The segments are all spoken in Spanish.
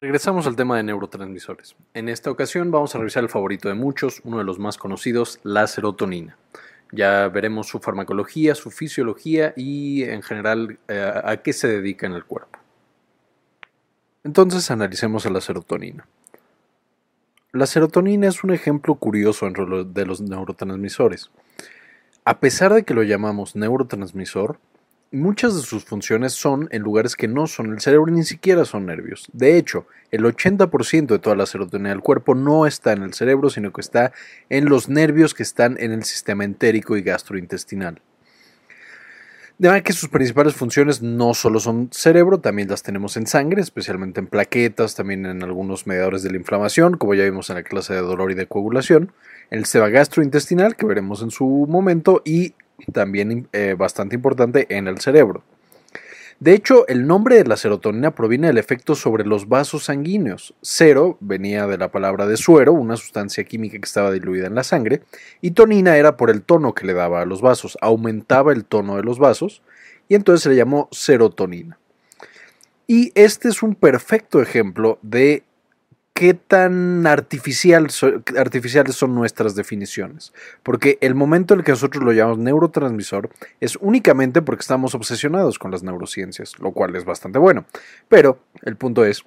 Regresamos al tema de neurotransmisores. En esta ocasión vamos a revisar el favorito de muchos, uno de los más conocidos, la serotonina. Ya veremos su farmacología, su fisiología y en general eh, a qué se dedica en el cuerpo. Entonces analicemos a la serotonina. La serotonina es un ejemplo curioso de los neurotransmisores. A pesar de que lo llamamos neurotransmisor, Muchas de sus funciones son en lugares que no son el cerebro ni siquiera son nervios. De hecho, el 80% de toda la serotonina del cuerpo no está en el cerebro, sino que está en los nervios que están en el sistema entérico y gastrointestinal. De manera que sus principales funciones no solo son cerebro, también las tenemos en sangre, especialmente en plaquetas, también en algunos mediadores de la inflamación, como ya vimos en la clase de dolor y de coagulación, en el sistema gastrointestinal, que veremos en su momento, y también eh, bastante importante en el cerebro. De hecho, el nombre de la serotonina proviene del efecto sobre los vasos sanguíneos. Cero venía de la palabra de suero, una sustancia química que estaba diluida en la sangre, y tonina era por el tono que le daba a los vasos, aumentaba el tono de los vasos, y entonces se le llamó serotonina. Y este es un perfecto ejemplo de qué tan artificial artificiales son nuestras definiciones. Porque el momento en el que nosotros lo llamamos neurotransmisor es únicamente porque estamos obsesionados con las neurociencias, lo cual es bastante bueno. Pero el punto es,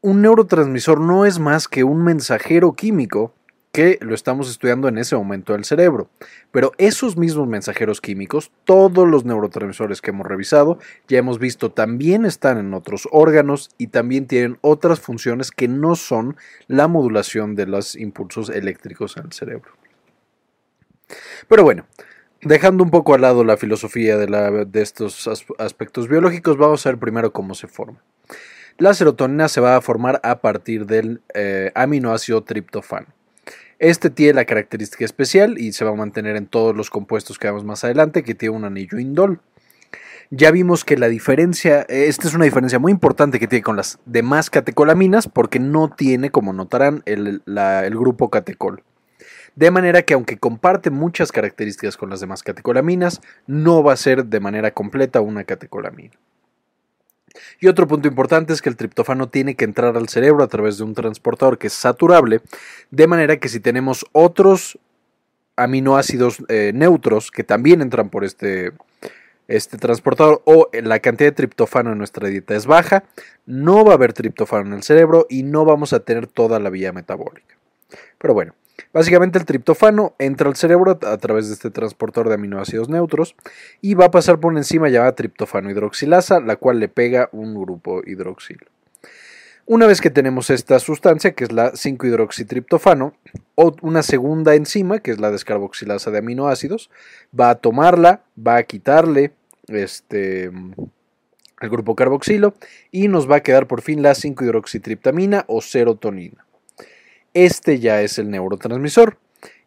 un neurotransmisor no es más que un mensajero químico que lo estamos estudiando en ese momento del cerebro. Pero esos mismos mensajeros químicos, todos los neurotransmisores que hemos revisado, ya hemos visto, también están en otros órganos y también tienen otras funciones que no son la modulación de los impulsos eléctricos en el cerebro. Pero bueno, dejando un poco al lado la filosofía de, estos aspectos biológicos, vamos a ver primero cómo se forma. La serotonina se va a formar a partir del eh, aminoácido triptofano. Este tiene la característica especial y se va a mantener en todos los compuestos que vemos más adelante, que tiene un anillo indol. Ya vimos que la diferencia, esta es una diferencia muy importante que tiene con las demás catecolaminas porque no tiene, como notarán, el, el grupo catecol. De manera que aunque comparte muchas características con las demás catecolaminas, no va a ser de manera completa una catecolamina. Y otro punto importante es que el triptófano tiene que entrar al cerebro a través de un transportador que es saturable, de manera que si tenemos otros aminoácidos eh, neutros que también entran por este, este transportador o la cantidad de triptófano en nuestra dieta es baja, no va a haber triptófano en el cerebro y no vamos a tener toda la vía metabólica. Pero bueno, Básicamente el triptófano entra al cerebro a través de este transportador de aminoácidos neutros y va a pasar por una enzima llamada triptófano hidroxilasa, la cual le pega un grupo hidroxilo. Una vez que tenemos esta sustancia, que es la 5-hidroxitriptofano, o una segunda enzima, que es la descarboxilasa de aminoácidos, va a tomarla, va a quitarle este, el grupo carboxilo y nos va a quedar por fin la 5-hidroxitriptamina o serotonina. Este ya es el neurotransmisor.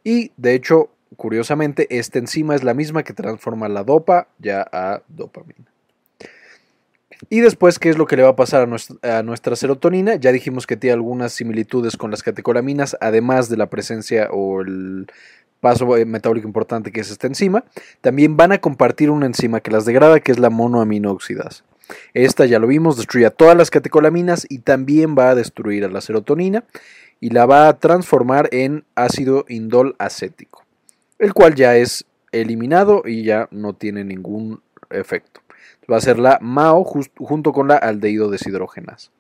Y de hecho, curiosamente, esta enzima es la misma que transforma la dopa ya a dopamina. Y después, ¿qué es lo que le va a pasar a nuestra, serotonina? Ya dijimos que tiene algunas similitudes con las catecolaminas, además de la presencia o el paso metabólico importante que es esta enzima. También van a compartir una enzima que las degrada, que es la monoaminooxidasa. Esta ya lo vimos, destruye a todas las catecolaminas y también va a destruir a la serotonina y la va a transformar en ácido indol acético, el cual ya es eliminado y ya no tiene ningún efecto. Va a ser la MAO junto con la aldehído deshidrógenas.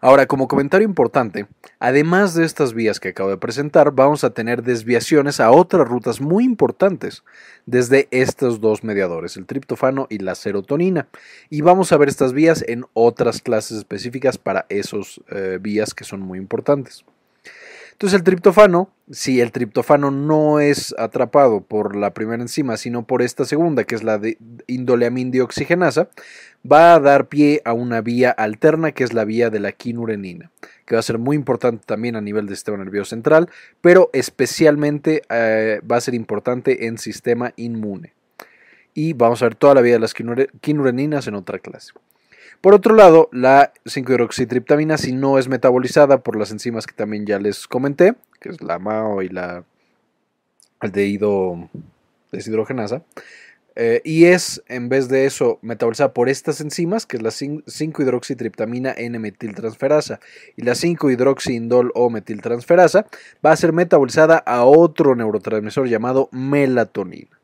Ahora, como comentario importante, además de estas vías que acabo de presentar, vamos a tener desviaciones a otras rutas muy importantes desde estos dos mediadores, el triptofano y la serotonina. Y vamos a ver estas vías en otras clases específicas para esos eh, vías que son muy importantes. Entonces el triptofano, si el triptofano no es atrapado por la primera enzima, sino por esta segunda, que es la de dioxigenasa, va a dar pie a una vía alterna, que es la vía de la quinurenina, que va a ser muy importante también a nivel del sistema nervioso central, pero especialmente eh, va a ser importante en sistema inmune. Y vamos a ver toda la vía de las quinureninas en otra clase. Por otro lado, la 5-hidroxitriptamina, si no es metabolizada por las enzimas que también ya les comenté, que es la MAO y la aldehído deshidrogenasa, Eh, y es, en vez de eso, metabolizada por estas enzimas, que es la 5-hidroxitriptamina N-metiltransferasa y la 5-hidroxiindol o metiltransferasa, va a ser metabolizada a otro neurotransmisor llamado melatonina.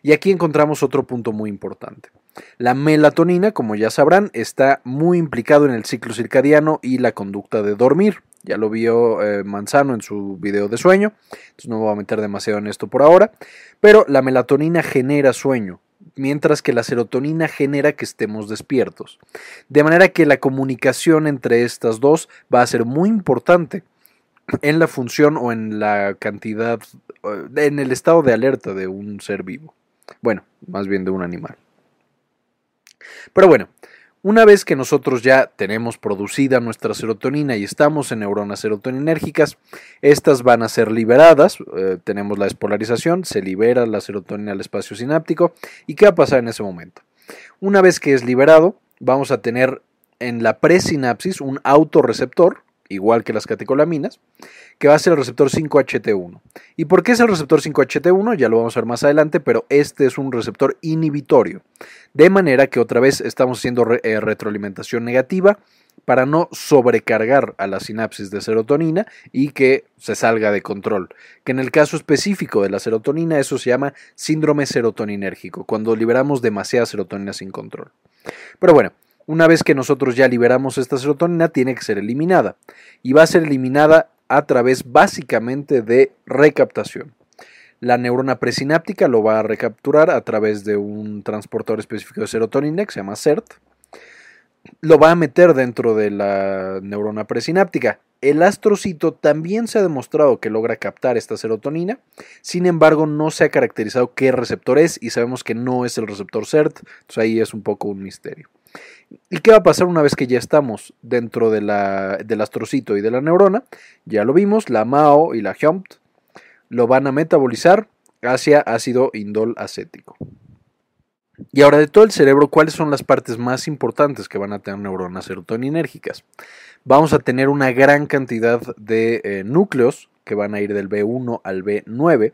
Y aquí encontramos otro punto muy importante. La melatonina, como ya sabrán, está muy implicado en el ciclo circadiano y la conducta de dormir. Ya lo vio eh, Manzano en su video de sueño, entonces no me voy a meter demasiado en esto por ahora. Pero la melatonina genera sueño, mientras que la serotonina genera que estemos despiertos. De manera que la comunicación entre estas dos va a ser muy importante en la función o en la cantidad, eh, en el estado de alerta de un ser vivo. Bueno, más bien de un animal. Pero bueno, una vez que nosotros ya tenemos producida nuestra serotonina y estamos en neuronas serotoninérgicas, estas van a ser liberadas, eh, tenemos la despolarización, se libera la serotonina al espacio sináptico y ¿qué va a pasar en ese momento? Una vez que es liberado, vamos a tener en la presinapsis un autorreceptor igual que las catecolaminas, que va a ser el receptor 5HT1. ¿Y por qué es el receptor 5HT1? Ya lo vamos a ver más adelante, pero este es un receptor inhibitorio. De manera que otra vez estamos haciendo eh, retroalimentación negativa para no sobrecargar a la sinapsis de serotonina y que se salga de control. Que en el caso específico de la serotonina eso se llama síndrome serotoninérgico, cuando liberamos demasiada serotonina sin control. Pero bueno, una vez que nosotros ya liberamos esta serotonina, tiene que ser eliminada. Y va a ser eliminada a través básicamente de recaptación. La neurona presináptica lo va a recapturar a través de un transportador específico de serotonina que se llama CERT. Lo va a meter dentro de la neurona presináptica. El astrocito también se ha demostrado que logra captar esta serotonina, sin embargo no se ha caracterizado qué receptor es y sabemos que no es el receptor CERT, entonces ahí es un poco un misterio. ¿Y qué va a pasar una vez que ya estamos dentro de la, del astrocito y de la neurona? Ya lo vimos, la MAO y la HUMT lo van a metabolizar hacia ácido indol acético. Y ahora de todo el cerebro, ¿cuáles son las partes más importantes que van a tener neuronas serotoninérgicas? Vamos a tener una gran cantidad de eh, núcleos que van a ir del B1 al B9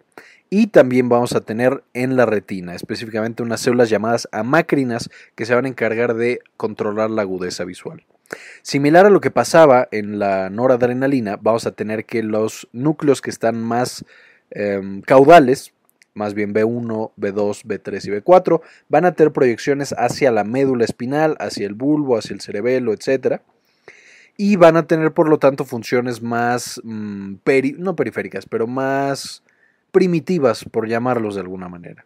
y también vamos a tener en la retina, específicamente unas células llamadas amácrinas que se van a encargar de controlar la agudeza visual. Similar a lo que pasaba en la noradrenalina, vamos a tener que los núcleos que están más em, caudales, más bien B1, B2, B3 y B4, van a tener proyecciones hacia la médula espinal, hacia el bulbo, hacia el cerebelo, etc. Y van a tener, por lo tanto, funciones más, mm, no periféricas, pero más primitivas, por llamarlos de alguna manera.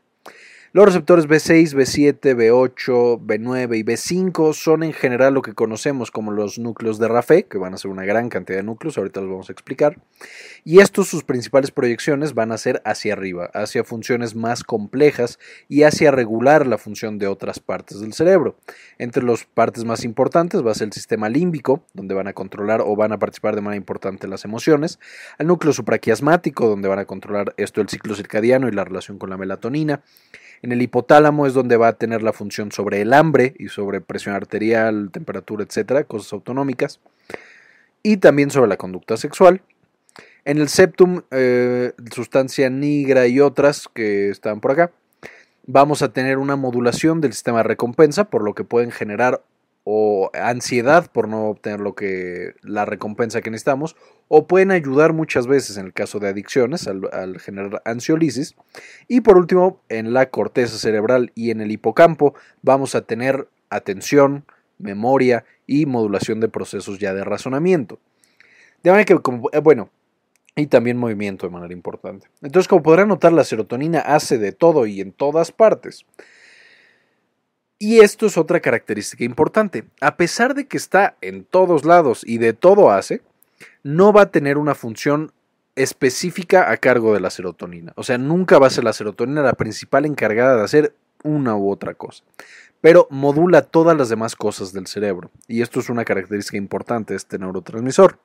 Los receptores B6, B7, B8, B9 y B5 son en general lo que conocemos como los núcleos de Rafe, que van a ser una gran cantidad de núcleos, ahorita los vamos a explicar. Y estos sus principales proyecciones van a ser hacia arriba, hacia funciones más complejas y hacia regular la función de otras partes del cerebro. Entre las partes más importantes va a ser el sistema límbico, donde van a controlar o van a participar de manera importante las emociones, el núcleo supraquiasmático, donde van a controlar esto el ciclo circadiano y la relación con la melatonina, en el hipotálamo es donde va a tener la función sobre el hambre y sobre presión arterial, temperatura, etcétera, cosas autonómicas. Y también sobre la conducta sexual. En el septum, eh, sustancia nigra y otras que están por acá, vamos a tener una modulación del sistema de recompensa, por lo que pueden generar o ansiedad por no obtener lo que la recompensa que necesitamos o pueden ayudar muchas veces en el caso de adicciones al, generar ansiolisis y por último en la corteza cerebral y en el hipocampo vamos a tener atención, memoria y modulación de procesos ya de razonamiento. De manera que, eh, bueno, y también movimiento de manera importante. Entonces, como podrán notar, la serotonina hace de todo y en todas partes. Y esto es otra característica importante. A pesar de que está en todos lados y de todo hace, no va a tener una función específica a cargo de la serotonina. O sea, nunca va a ser la serotonina la principal encargada de hacer una u otra cosa. Pero modula todas las demás cosas del cerebro. Y esto es una característica importante de este neurotransmisor.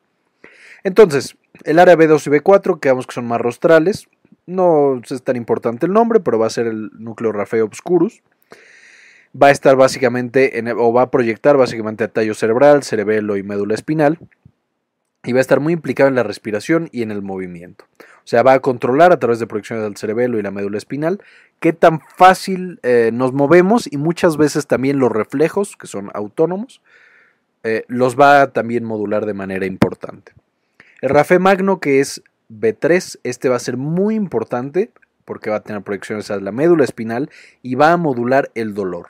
Entonces, el área B2 y B4, que vemos que son más rostrales. No es tan importante el nombre, pero va a ser el núcleo Rafeo obscurus va a estar básicamente, en, o va a proyectar básicamente a tallo cerebral, cerebelo y médula espinal. y va a estar muy implicado en la respiración y en el movimiento. O sea, va a controlar a través de proyecciones del cerebelo y la médula espinal qué tan fácil eh, nos movemos y muchas veces también los reflejos, que son autónomos, eh, los va a también modular de manera importante. El RAFE magno, que es B3, este va a ser muy importante porque va a tener proyecciones a la médula espinal y va a modular el dolor.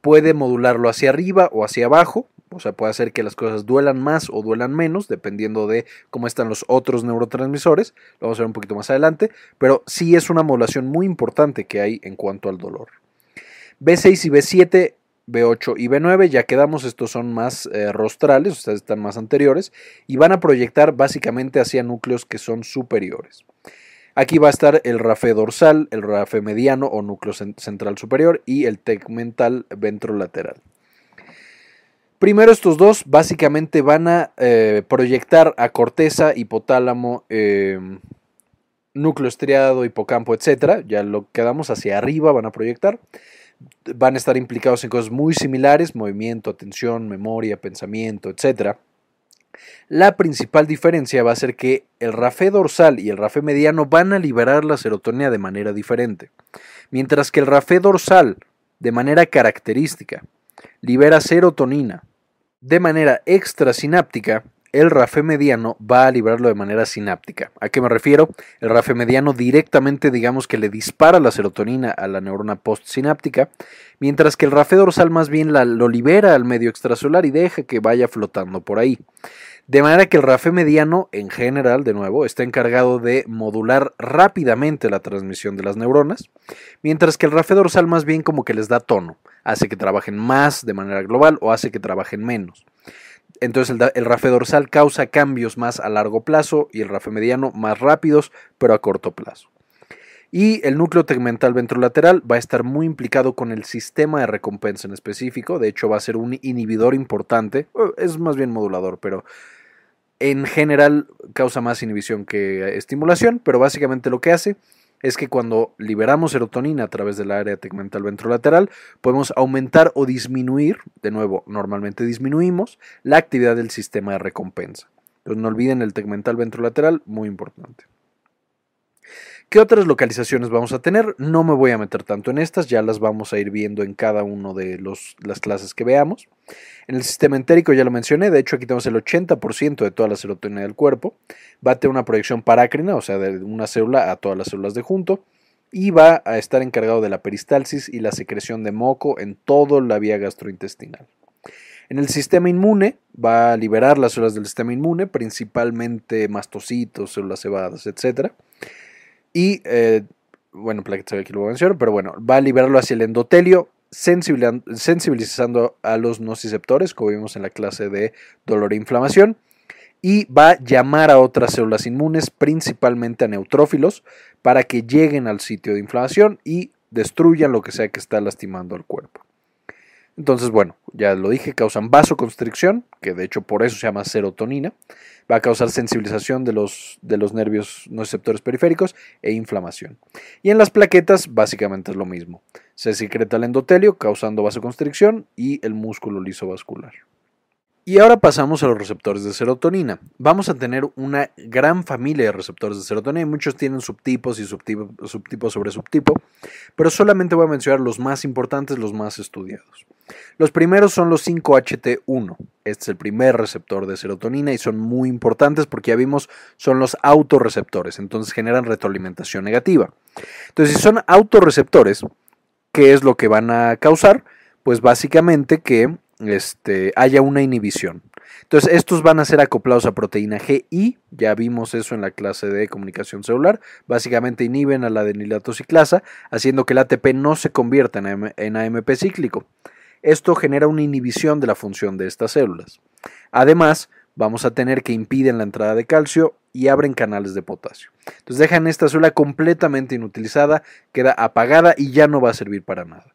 Puede modularlo hacia arriba o hacia abajo, o sea, puede hacer que las cosas duelan más o duelan menos, dependiendo de cómo están los otros neurotransmisores. Lo vamos a ver un poquito más adelante, pero sí es una modulación muy importante que hay en cuanto al dolor. B6 y B7 B8 y B9 ya quedamos, estos son más eh, rostrales, ustedes están más anteriores, y van a proyectar básicamente hacia núcleos que son superiores. Aquí va a estar el rafe dorsal, el rafe mediano o núcleo central superior y el tegmental ventrolateral. Primero estos dos básicamente van a eh, proyectar a corteza, hipotálamo, em, núcleo estriado, hipocampo, etc. Ya lo quedamos hacia arriba, van a proyectar. Van a estar implicados en cosas muy similares, movimiento, atención, memoria, pensamiento, etc. La principal diferencia va a ser que el RAFE dorsal y el RAFE mediano van a liberar la serotonina de manera diferente. Mientras que el RAFE dorsal, de manera característica, libera serotonina de manera extrasináptica, el RAFE mediano va a liberarlo de manera sináptica. ¿A qué me refiero? El RAFE mediano directamente, digamos que le dispara la serotonina a la neurona postsináptica, mientras que el RAFE dorsal más bien la, lo libera al medio extracelular y deja que vaya flotando por ahí. De manera que el RAFE mediano, en general, de nuevo, está encargado de modular rápidamente la transmisión de las neuronas, mientras que el RAFE dorsal más bien como que les da tono hace que trabajen más de manera global o hace que trabajen menos. Entonces el, RAFE dorsal causa cambios más a largo plazo y el RAFE mediano más rápidos, pero a corto plazo. Y el núcleo tegmental ventrolateral va a estar muy implicado con el sistema de recompensa en específico. De hecho, va a ser un inhibidor importante. Es más bien modulador, pero en general causa más inhibición que estimulación. Pero básicamente lo que hace es que cuando liberamos serotonina a través del área tegmental ventrolateral, podemos aumentar o disminuir, de nuevo, normalmente disminuimos, la actividad del sistema de recompensa. Entonces no olviden el tegmental ventrolateral, muy importante. ¿Qué otras localizaciones vamos a tener? No me voy a meter tanto en estas, ya las vamos a ir viendo en cada una de las clases que veamos. En el sistema entérico ya lo mencioné, de hecho aquí tenemos el 80% de toda la serotonina del cuerpo. Va a tener una proyección parácrina, o sea, de una célula a todas las células de junto. Y va a estar encargado de la peristalsis y la secreción de moco en toda la vía gastrointestinal. En el sistema inmune va a liberar las células del sistema inmune, principalmente mastocitos, células cebadas, etc. Y, eh, bueno, aquí lo voy a mencionar, pero bueno, va a liberarlo hacia el endotelio, sensibilizando a los nociceptores, como vimos en la clase de dolor e inflamación, y va a llamar a otras células inmunes, principalmente a neutrófilos, para que lleguen al sitio de inflamación y destruyan lo que sea que está lastimando al cuerpo. Entonces, bueno, ya lo dije, causan vasoconstricción, que de hecho por eso se llama serotonina, va a causar sensibilización de los, de los nervios nociceptores periféricos e inflamación. Y en las plaquetas básicamente es lo mismo. Se secreta el endotelio causando vasoconstricción y el músculo liso vascular. Y ahora pasamos a los receptores de serotonina. Vamos a tener una gran familia de receptores de serotonina. Muchos tienen subtipos y subtipos sobre subtipo, pero solamente voy a mencionar los más importantes, los más estudiados. Los primeros son los 5HT1. Este es el primer receptor de serotonina y son muy importantes porque ya vimos son los autorreceptores, entonces generan retroalimentación negativa. Entonces, si son autorreceptores, ¿qué es lo que van a causar? Pues básicamente que este, haya una inhibición. Entonces, estos van a ser acoplados a proteína G y ya vimos eso en la clase de comunicación celular. Básicamente inhiben a la adenilatociclasa, haciendo que el ATP no se convierta en, AMP cíclico. Esto genera una inhibición de la función de estas células. Además, vamos a tener que impiden la entrada de calcio y abren canales de potasio. Entonces dejan esta célula completamente inutilizada, queda apagada y ya no va a servir para nada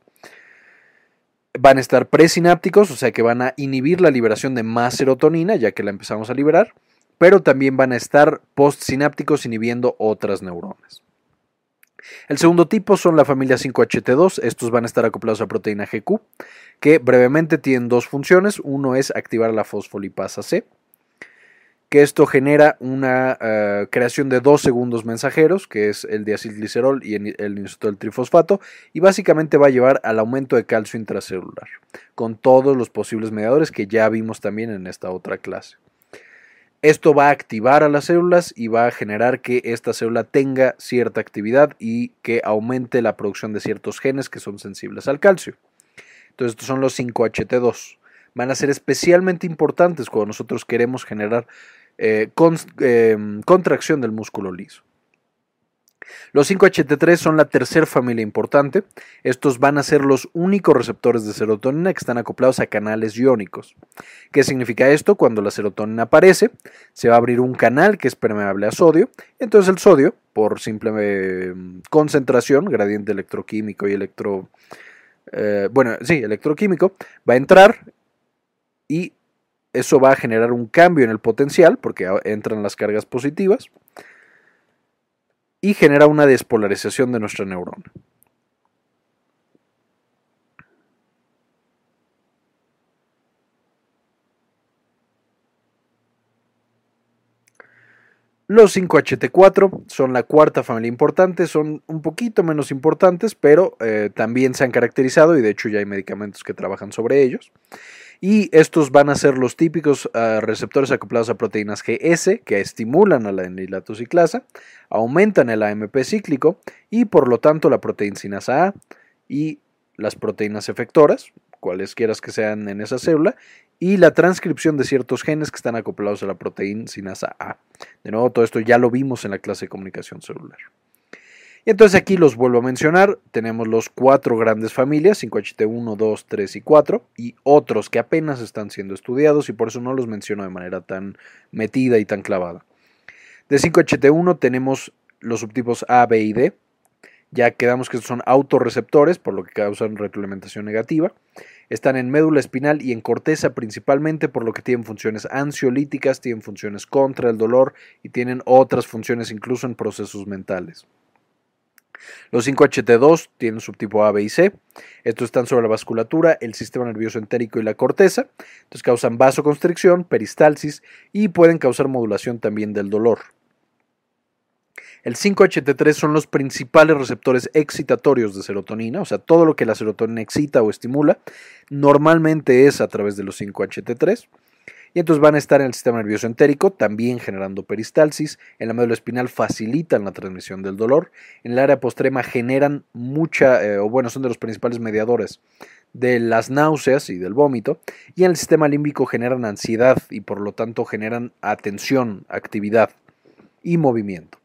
van a estar presinápticos, o sea que van a inhibir la liberación de más serotonina, ya que la empezamos a liberar, pero también van a estar postsinápticos inhibiendo otras neuronas. El segundo tipo son la familia 5HT2, estos van a estar acoplados a proteína GQ, que brevemente tienen dos funciones, uno es activar la fosfolipasa C, que esto genera una uh, creación de dos segundos mensajeros, que es el diacilglicerol y el inositol trifosfato, y básicamente va a llevar al aumento de calcio intracelular, con todos los posibles mediadores que ya vimos también en esta otra clase. Esto va a activar a las células y va a generar que esta célula tenga cierta actividad y que aumente la producción de ciertos genes que son sensibles al calcio. Entonces, estos son los 5HT2. Van a ser especialmente importantes cuando nosotros queremos generar eh, em, contracción del músculo liso. Los 5-HT3 son la tercera familia importante. Estos van a ser los únicos receptores de serotonina que están acoplados a canales iónicos. ¿Qué significa esto? Cuando la serotonina aparece, se va a abrir un canal que es permeable a sodio. Entonces el sodio, por simple em, concentración, gradiente electroquímico y electro... Eh, bueno, sí, electroquímico, va a entrar y eso va a generar un cambio en el potencial porque entran las cargas positivas y genera una despolarización de nuestra neurona. Los 5HT4 son la cuarta familia importante, son un poquito menos importantes, pero eh, también se han caracterizado y de hecho ya hay medicamentos que trabajan sobre ellos. Y estos van a ser los típicos ah, receptores acoplados a proteínas GS que estimulan a la enilatociclasa, aumentan el AMP cíclico y por lo tanto la proteína sinasa A y las proteínas efectoras, cualesquiera que sean en esa célula, y la transcripción de ciertos genes que están acoplados a la proteína sinasa A. De nuevo, todo esto ya lo vimos en la clase de comunicación celular. Entonces aquí los vuelvo a mencionar, tenemos los cuatro grandes familias, 5HT1, 2, 3 y 4, y otros que apenas están siendo estudiados y por eso no los menciono de manera tan metida y tan clavada. De 5HT1 tenemos los subtipos A, B y D, ya quedamos que son autorreceptores, por lo que causan retroalimentación negativa. Están en médula espinal y en corteza principalmente, por lo que tienen funciones ansiolíticas, tienen funciones contra el dolor y tienen otras funciones incluso en procesos mentales. Los 5HT2 tienen subtipo A, B y C. Estos están sobre la vasculatura, el sistema nervioso entérico y la corteza. Entonces causan vasoconstricción, peristalsis y pueden causar modulación también del dolor. El 5HT3 son los principales receptores excitatorios de serotonina, o sea, todo lo que la serotonina excita o estimula, normalmente es a través de los 5HT3 y entonces van a estar en el sistema nervioso entérico, también generando peristalsis, en la médula espinal facilitan la transmisión del dolor, en el área postrema generan mucha, eh, o bueno, son de los principales mediadores de las náuseas y del vómito, y en el sistema límbico generan ansiedad y por lo tanto generan atención, actividad y movimiento.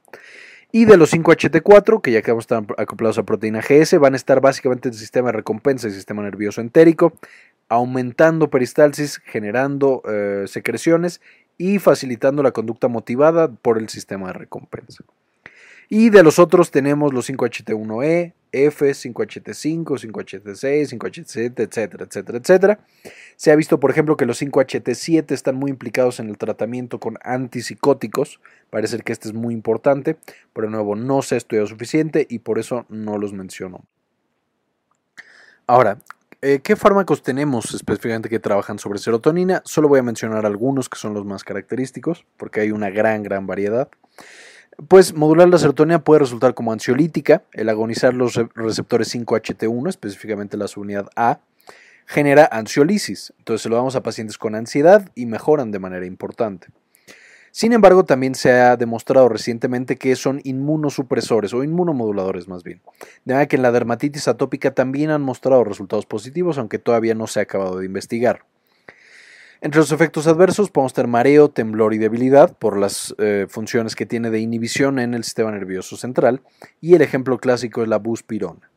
Y de los 5HT4, que ya que estar acoplados a proteína GS, van a estar básicamente en el sistema de recompensa y sistema nervioso entérico, aumentando peristalsis, generando eh, secreciones y facilitando la conducta motivada por el sistema de recompensa. Y de los otros tenemos los 5HT1E, F, 5HT5, 5HT6, 5HT7, etcétera, etcétera, etcétera. Se ha visto, por ejemplo, que los 5HT7 están muy implicados en el tratamiento con antipsicóticos. Parece que este es muy importante, pero de nuevo no se ha estudiado suficiente y por eso no los menciono. Ahora, eh, ¿Qué fármacos tenemos específicamente que trabajan sobre serotonina? Solo voy a mencionar algunos que son los más característicos, porque hay una gran, gran variedad. Pues modular la serotonina puede resultar como ansiolítica, el agonizar los receptores 5HT1, específicamente la subunidad A, genera ansiolisis, entonces se lo damos a pacientes con ansiedad y mejoran de manera importante. Sin embargo, también se ha demostrado recientemente que son inmunosupresores o inmunomoduladores más bien. De manera que en la dermatitis atópica también han mostrado resultados positivos, aunque todavía no se ha acabado de investigar. Entre los efectos adversos podemos tener mareo, temblor y debilidad por las eh, funciones que tiene de inhibición en el sistema nervioso central y el ejemplo clásico es la buspirona.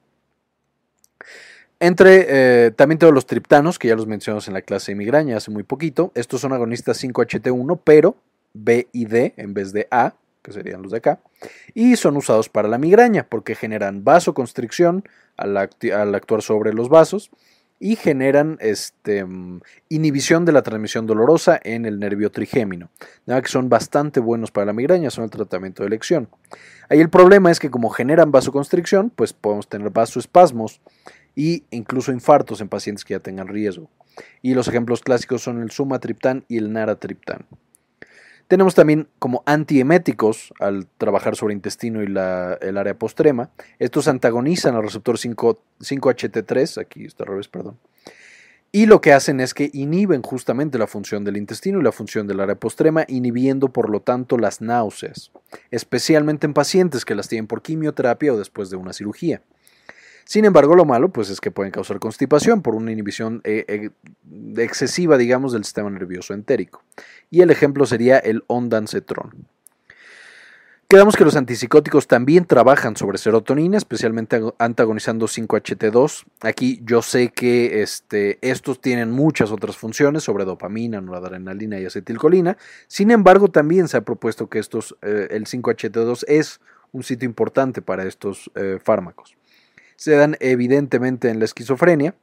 Entre eh, también todos los triptanos, que ya los mencionamos en la clase de migraña hace muy poquito, estos son agonistas 5HT1, pero B y D en vez de A, que serían los de acá, y son usados para la migraña porque generan vasoconstricción al, actuar sobre los vasos y generan este, inhibición de la transmisión dolorosa en el nervio trigémino, ya que son bastante buenos para la migraña, son el tratamiento de elección. Ahí el problema es que como generan vasoconstricción, pues podemos tener vasoespasmos e incluso infartos en pacientes que ya tengan riesgo. Y los ejemplos clásicos son el sumatriptán y el naratriptán. Tenemos también como antieméticos al trabajar sobre intestino y el área postrema. Estos antagonizan al receptor 5, 5HT3, aquí está al revés, perdón. Y lo que hacen es que inhiben justamente la función del intestino y la función del área postrema, inhibiendo por lo tanto las náuseas, especialmente en pacientes que las tienen por quimioterapia o después de una cirugía. Sin embargo, lo malo pues, es que pueden causar constipación por una inhibición eh, eh, excesiva, digamos, del sistema nervioso entérico. Y el ejemplo sería el ondansetron. Quedamos que los antipsicóticos también trabajan sobre serotonina, especialmente antagonizando 5-HT2. Aquí yo sé que este, estos tienen muchas otras funciones sobre dopamina, noradrenalina y acetilcolina. Sin embargo, también se ha propuesto que estos, eh, el 5-HT2 es un sitio importante para estos fármacos se dan evidentemente en la esquizofrenia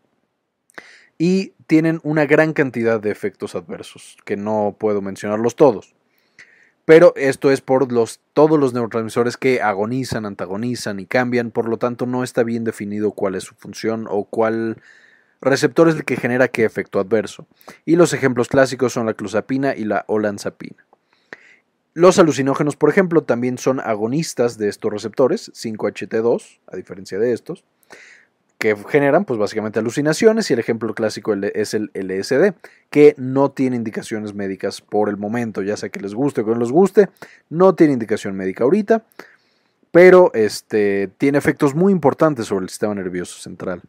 y tienen una gran cantidad de efectos adversos, que no puedo mencionarlos todos. Pero esto es por los, todos los neurotransmisores que agonizan, antagonizan y cambian, por lo tanto no está bien definido cuál es su función o cuál receptor es el que genera qué efecto adverso. Y los ejemplos clásicos son la clozapina y la olanzapina. Los alucinógenos, por ejemplo, también son agonistas de estos receptores, 5HT2, a diferencia de estos, que generan pues básicamente alucinaciones y el ejemplo clásico es el LSD, que no tiene indicaciones médicas por el momento, ya sea que les guste o que no les guste, no tiene indicación médica ahorita, pero este, tiene efectos muy importantes sobre el sistema nervioso central.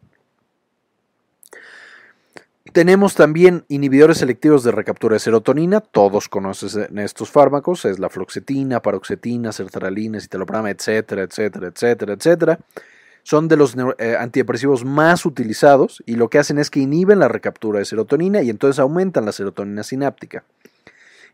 Tenemos también inhibidores selectivos de recaptura de serotonina, todos conocen estos fármacos, es la floxetina, paroxetina, sertralina, citalopram, etcétera, etcétera, etcétera, etcétera. Son de los eh, antidepresivos más utilizados y lo que hacen es que inhiben la recaptura de serotonina y entonces aumentan la serotonina sináptica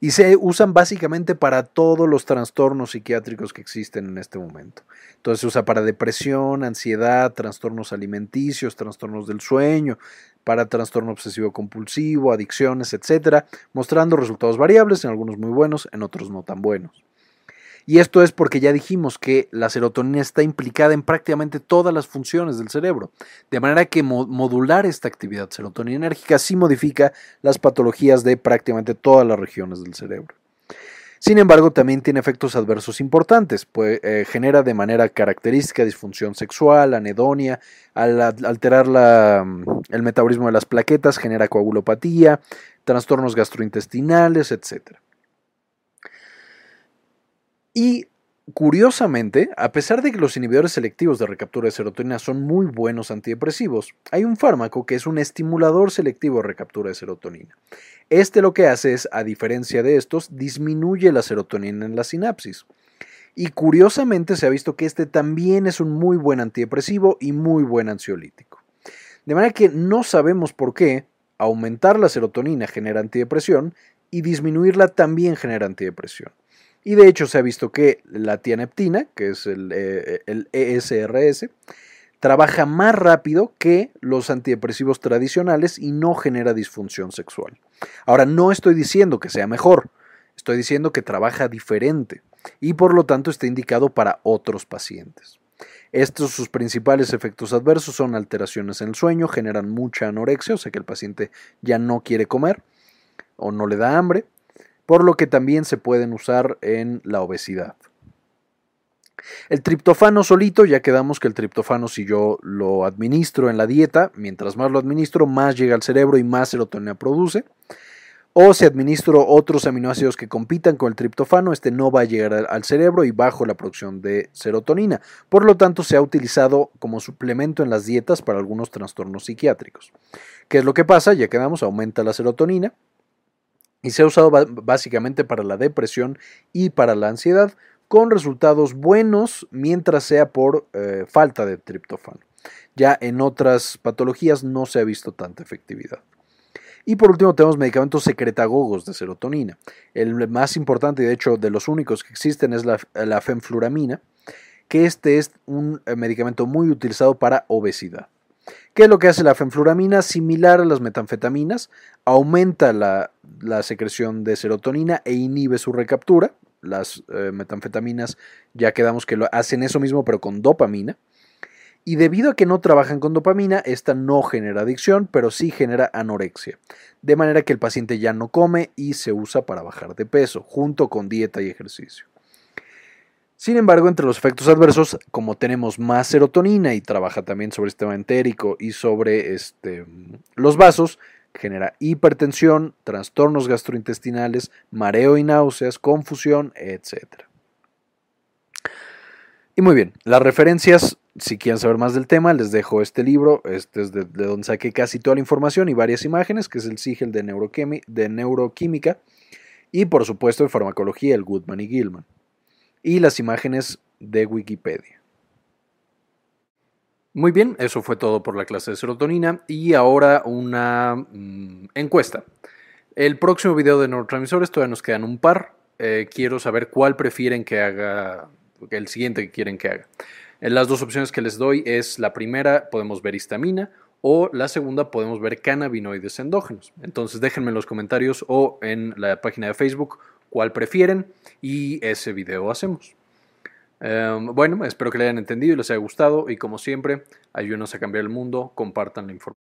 y se usan básicamente para todos los trastornos psiquiátricos que existen en este momento. Entonces se usa para depresión, ansiedad, trastornos alimenticios, trastornos del sueño, para trastorno obsesivo compulsivo, adicciones, etcétera, mostrando resultados variables, en algunos muy buenos, en otros no tan buenos. Y esto es porque ya dijimos que la serotonina está implicada en prácticamente todas las funciones del cerebro, de manera que modular esta actividad serotoninérgica sí modifica las patologías de prácticamente todas las regiones del cerebro. Sin embargo, también tiene efectos adversos importantes, pues eh, genera de manera característica disfunción sexual, anedonia, al alterar mm, el metabolismo de las plaquetas genera coagulopatía, trastornos gastrointestinales, etc. Y curiosamente, a pesar de que los inhibidores selectivos de recaptura de serotonina son muy buenos antidepresivos, hay un fármaco que es un estimulador selectivo de recaptura de serotonina. Este lo que hace es, a diferencia de estos, disminuye la serotonina en la sinapsis. Y curiosamente se ha visto que este también es un muy buen antidepresivo y muy buen ansiolítico. De manera que no sabemos por qué aumentar la serotonina genera antidepresión y disminuirla también genera antidepresión. Y de hecho se ha visto que la tianeptina, que es el, ESRS, eh, e trabaja más rápido que los antidepresivos tradicionales y no genera disfunción sexual. Ahora, no estoy diciendo que sea mejor, estoy diciendo que trabaja diferente y por lo tanto está indicado para otros pacientes. Estos sus principales efectos adversos son alteraciones en el sueño, generan mucha anorexia, o sea que el paciente ya no quiere comer o no le da hambre, por lo que también se pueden usar en la obesidad. El triptofano solito, ya quedamos que el triptofano si yo lo administro en la dieta, mientras más lo administro, más llega al cerebro y más serotonina produce. O si administro otros aminoácidos que compitan con el triptofano, este no va a llegar al cerebro y bajo la producción de serotonina. Por lo tanto, se ha utilizado como suplemento en las dietas para algunos trastornos psiquiátricos. ¿Qué es lo que pasa? Ya quedamos, aumenta la serotonina, y se ha usado básicamente para la depresión y para la ansiedad, con resultados buenos mientras sea por eh, falta de triptófano. Ya en otras patologías no se ha visto tanta efectividad. Y por último tenemos medicamentos secretagogos de serotonina. El más importante de hecho de los únicos que existen es la, la fenfluramina, que este es un eh, medicamento muy utilizado para obesidad. ¿Qué es lo que hace la fenfluramina? Similar a las metanfetaminas, aumenta la, secreción de serotonina e inhibe su recaptura. Las eh, metanfetaminas ya quedamos que lo hacen eso mismo pero con dopamina. Y debido a que no trabajan con dopamina, esta no genera adicción, pero sí genera anorexia. De manera que el paciente ya no come y se usa para bajar de peso, junto con dieta y ejercicio. Sin embargo, entre los efectos adversos, como tenemos más serotonina y trabaja también sobre el sistema entérico y sobre este, los vasos, genera hipertensión, trastornos gastrointestinales, mareo y náuseas, confusión, etc. Y muy bien, las referencias, si quieren saber más del tema, les dejo este libro, este es de, donde saqué casi toda la información y varias imágenes, que es el Sigel de, Neuroquímica, y por supuesto en farmacología, el Goodman y Gilman y las imágenes de Wikipedia. Muy bien, eso fue todo por la clase de serotonina y ahora una mm, encuesta. El próximo video de neurotransmisores todavía nos quedan un par. Eh, quiero saber cuál prefieren que haga, el siguiente que quieren que haga. En las dos opciones que les doy es la primera, podemos ver histamina, o la segunda, podemos ver cannabinoides endógenos. Entonces déjenme en los comentarios o en la página de Facebook cuál prefieren y ese video hacemos. Em, bueno, espero que le hayan entendido y les haya gustado y como siempre, ayúdenos a cambiar el mundo, compartan la información.